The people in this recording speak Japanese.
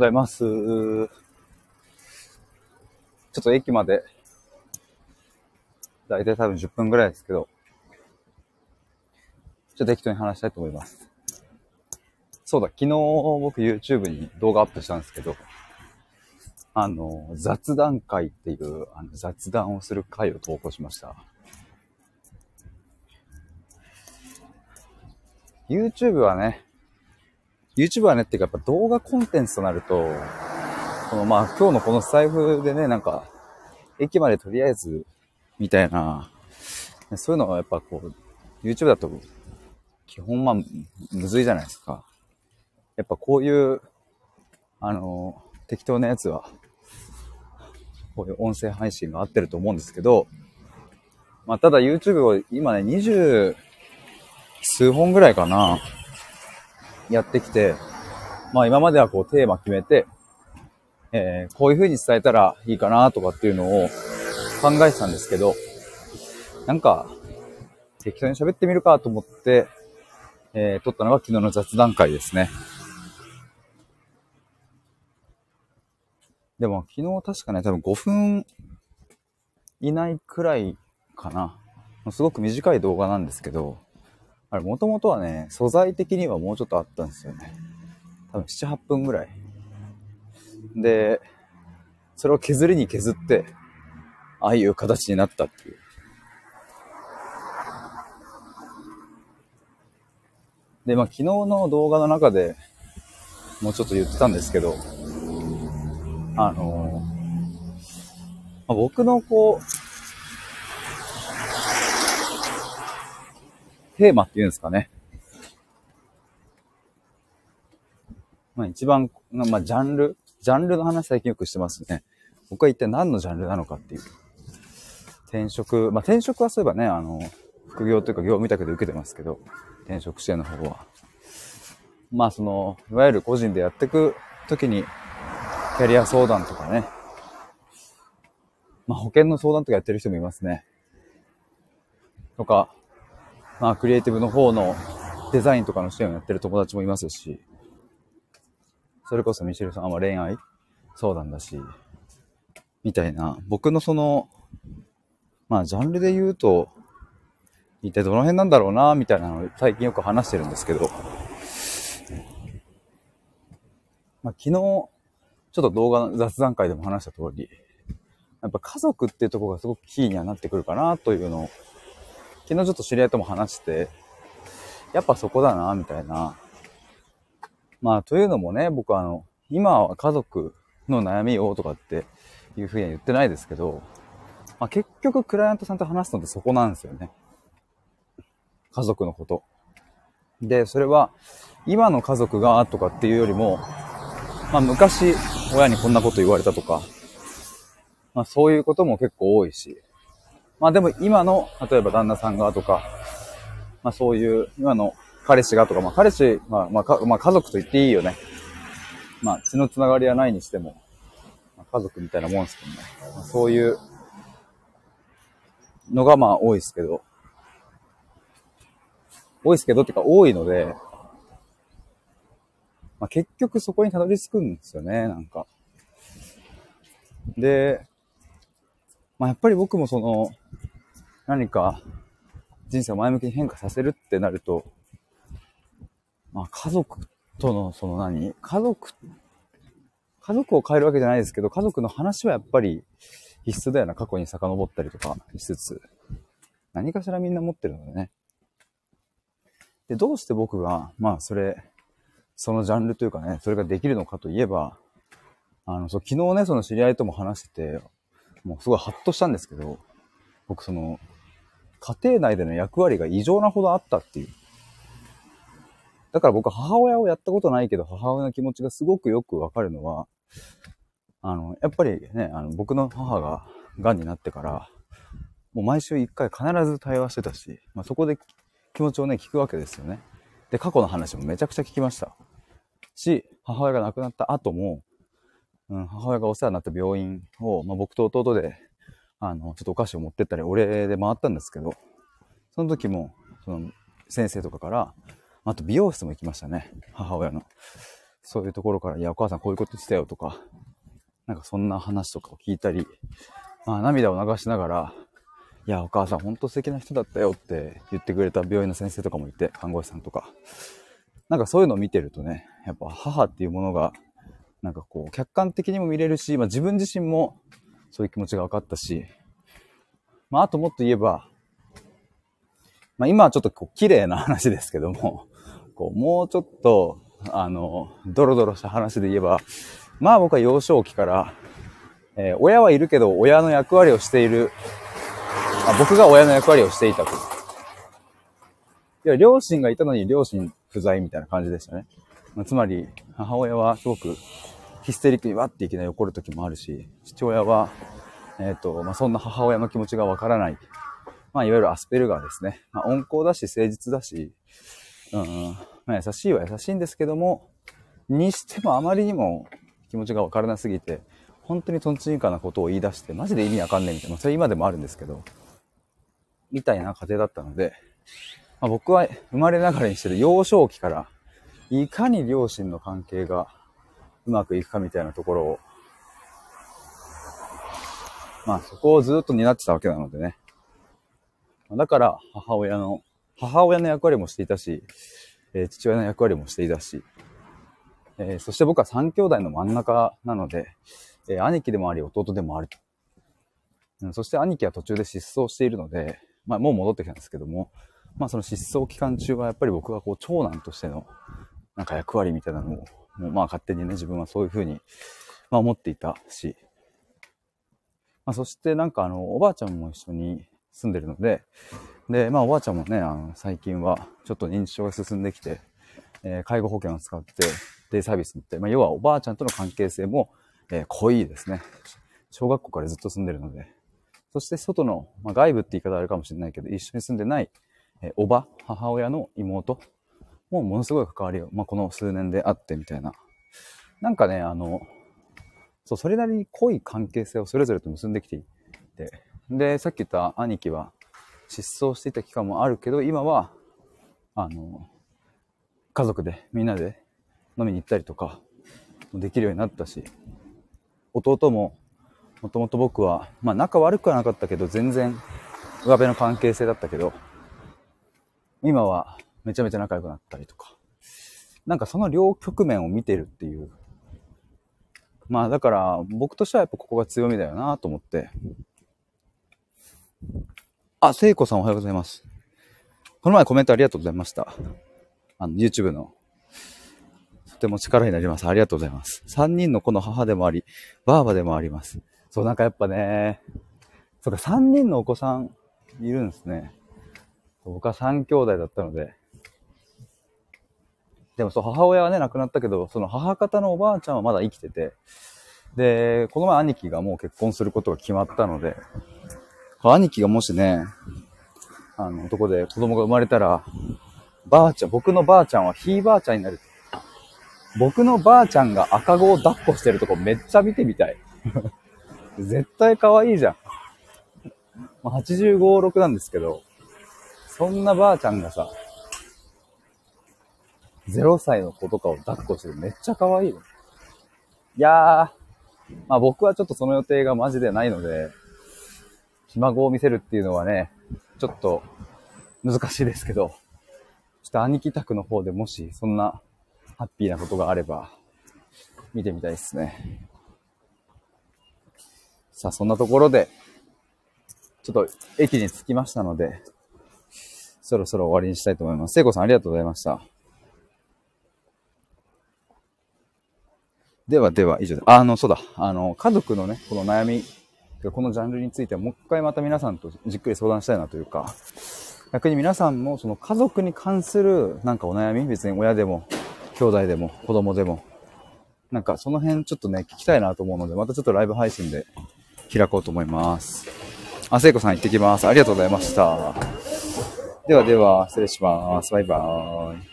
ございます。ちょっと駅まで、だいたい多分10分ぐらいですけど、ちょっと適当に話したいと思います。そうだ、昨日僕 YouTube に動画アップしたんですけど、あの、雑談会っていうあの雑談をする会を投稿しました。YouTube はね、YouTube はねっていうかやっぱ動画コンテンツとなると、このまあ今日のこの財布でね、なんか、駅までとりあえず、みたいな、そういうのはやっぱこう、YouTube だと、基本まあ、むずいじゃないですか。やっぱこういう、あの、適当なやつは、こういう音声配信が合ってると思うんですけど、まあただ YouTube を今ね、20数本ぐらいかな、やってきて、まあ今まではこうテーマ決めて、えー、こういう風に伝えたらいいかなとかっていうのを考えてたんですけど、なんか、適当に喋ってみるかと思って、えー、撮ったのが昨日の雑談会ですね。でも昨日確かね、多分5分以内くらいかな。すごく短い動画なんですけど、あれ、もともとはね、素材的にはもうちょっとあったんですよね。多分7、8分ぐらい。で、それを削りに削って、ああいう形になったっていう。で、まあ昨日の動画の中でもうちょっと言ってたんですけど、あのまあ、僕のこう、テーマっていうんですかね。まあ一番、まあジャンル、ジャンルの話最近よくしてますね。僕は一体何のジャンルなのかっていう。転職、まあ転職はそういえばね、あの、副業というか業務委託で受けてますけど、転職支援の方は。まあその、いわゆる個人でやっていくときに、キャリア相談とかね。まあ保険の相談とかやってる人もいますね。とか、まあクリエイティブの方のデザインとかの支援をやってる友達もいますし、それこそミシェルさんは恋愛？相談だし、みたいな、僕のその、まあジャンルで言うと、一体どの辺なんだろうな、みたいなのを最近よく話してるんですけど、まあ昨日、ちょっと動画の雑談会でも話した通り、やっぱ家族っていうところがすごくキーにはなってくるかなというのを、昨日ちょっと知り合いとも話して、やっぱそこだな、みたいな。まあ、というのもね、僕はあの、今は家族の悩みをとかっていうふうには言ってないですけど、まあ、結局クライアントさんと話すのってそこなんですよね。家族のこと。で、それは、今の家族がとかっていうよりも、まあ昔、親にこんなこと言われたとか、まあそういうことも結構多いし、まあでも今の、例えば旦那さんがとか、まあそういう、今の彼氏がとか、まあ彼氏、まあまあ、まあ家族と言っていいよね。まあ血のつながりはないにしても、まあ、家族みたいなもんですけどね。まあ、そういうのがまあ多いですけど、多いですけどっていうか多いので、まあ、結局そこにたどり着くんですよね、なんか。で、まあ、やっぱり僕もその、何か人生を前向きに変化させるってなると、まあ、家族とのその何？家族、家族を変えるわけじゃないですけど、家族の話はやっぱり必須だよな、過去に遡ったりとかしつつ、何かしらみんな持ってるのでね。で、どうして僕が、まあ、それ、そのジャンルというかね、それができるのかといえば、あの、そう、昨日ね、その知り合いとも話してて、もうすごいハッとしたんですけど、僕その、家庭内での役割が異常なほどあったっていう。だから僕母親をやったことないけど、母親の気持ちがすごくよくわかるのは、あの、やっぱりね、あの、僕の母が癌になってから、もう毎週一回必ず対話してたし、まあ、そこで気持ちをね、聞くわけですよね。で、過去の話もめちゃくちゃ聞きました。し、母親が亡くなった後も、うん、母親がお世話になった病院を、まあ、僕と弟で、あの、ちょっとお菓子を持ってったり、お礼で回ったんですけど、その時も、その、先生とかから、あと美容室も行きましたね、母親の。そういうところから、いや、お母さんこういうことしてたよとか、なんかそんな話とかを聞いたり、まあ涙を流しながら、いや、お母さんほんと素敵な人だったよって言ってくれた病院の先生とかもいて、看護師さんとか。なんかそういうのを見てるとね、やっぱ母っていうものが、なんかこう、客観的にも見れるし、まあ自分自身もそういう気持ちが分かったし、まああともっと言えば、まあ今はちょっとこう綺麗な話ですけども、こうもうちょっと、あの、ドロドロした話で言えば、まあ僕は幼少期から、えー、親はいるけど親の役割をしている、あ僕が親の役割をしていたと。いや、両親がいたのに両親不在みたいな感じでしたね。まあ、つまり、母親はすごくヒステリックにわっていきなり怒る時もあるし、父親は、えっ、ー、と、まあ、そんな母親の気持ちがわからない。まあ、いわゆるアスペルガーですね。まあ、温厚だし、誠実だし、うん、まあ、優しいは優しいんですけども、にしてもあまりにも気持ちがわからなすぎて、本当にトンチンカなことを言い出して、マジで意味わかんねえみたいな、まあ、それ今でもあるんですけど、みたいな家庭だったので、まあ、僕は生まれながらにしてる幼少期から、いかに両親の関係がうまくいくかみたいなところを、まあそこをずっと担ってたわけなのでね。だから母親の、母親の役割もしていたし、えー、父親の役割もしていたし、えー、そして僕は三兄弟の真ん中なので、えー、兄貴でもあり弟でもあると。うん、そして兄貴は途中で失踪しているので、まあもう戻ってきたんですけども、まあその失踪期間中はやっぱり僕はこう長男としてのなんか役割みたいなのを、まあ勝手にね自分はそういうふうに、まあ思っていたし、まあそしてなんかあのおばあちゃんも一緒に住んでるので、で、まあおばあちゃんもね、あの最近はちょっと認知症が進んできて、えー、介護保険を使ってデイサービスに行って、まあ要はおばあちゃんとの関係性も、えー、濃いですね。小学校からずっと住んでるので、そして外の、まあ、外部って言い方あるかもしれないけど、一緒に住んでない、えおば、母親の妹もうものすごい関わりを、まあ、この数年であってみたいな。なんかね、あの、そう、それなりに濃い関係性をそれぞれと結んできていて、で、さっき言った兄貴は失踪していた期間もあるけど、今は、あの、家族でみんなで飲みに行ったりとかも、できるようになったし、弟ももともと僕は、まあ仲悪くはなかったけど、全然上辺の関係性だったけど、今はめちゃめちゃ仲良くなったりとか。なんかその両局面を見てるっていう。まあだから僕としてはやっぱここが強みだよなと思って。あ、聖子さんおはようございます。この前コメントありがとうございました。あの、YouTube の。とても力になります。ありがとうございます。3人の子の母でもあり、ばあばでもあります。そう、なんかやっぱね、そうか、3人のお子さんいるんですね。僕は3兄弟だったので。でもそう、母親はね、亡くなったけど、その母方のおばあちゃんはまだ生きてて、で、この前兄貴がもう結婚することが決まったので、兄貴がもしね、あの、男で子供が生まれたら、ばあちゃん、僕のばあちゃんはひいばあちゃんになる。僕のばあちゃんが赤子を抱っこしてるとこめっちゃ見てみたい。絶対可愛いじゃん。まあ、85、6なんですけど、そんなばあちゃんがさ、0歳の子とかを抱っこしてるめっちゃ可愛いよ。いやー、まあ僕はちょっとその予定がマジでないので、ひ孫を見せるっていうのはね、ちょっと難しいですけど、ちょっと兄貴宅の方でもしそんなハッピーなことがあれば、見てみたいですね。さあ、そんなところで、ちょっと駅に着きましたので、そろそろ終わりにしたいと思います。聖子さんありがとうございました。ではでは、以上で。あの、そうだ。あの、家族のね、この悩み、このジャンルについてはもう一回また皆さんとじっくり相談したいなというか、逆に皆さんもその家族に関するなんかお悩み、別に親でも、兄弟でも、子供でも、なんかその辺ちょっとね、聞きたいなと思うので、またちょっとライブ配信で開こうと思います。あ、聖子さん行ってきます。ありがとうございました。ではでは、失礼します。バイバーイ。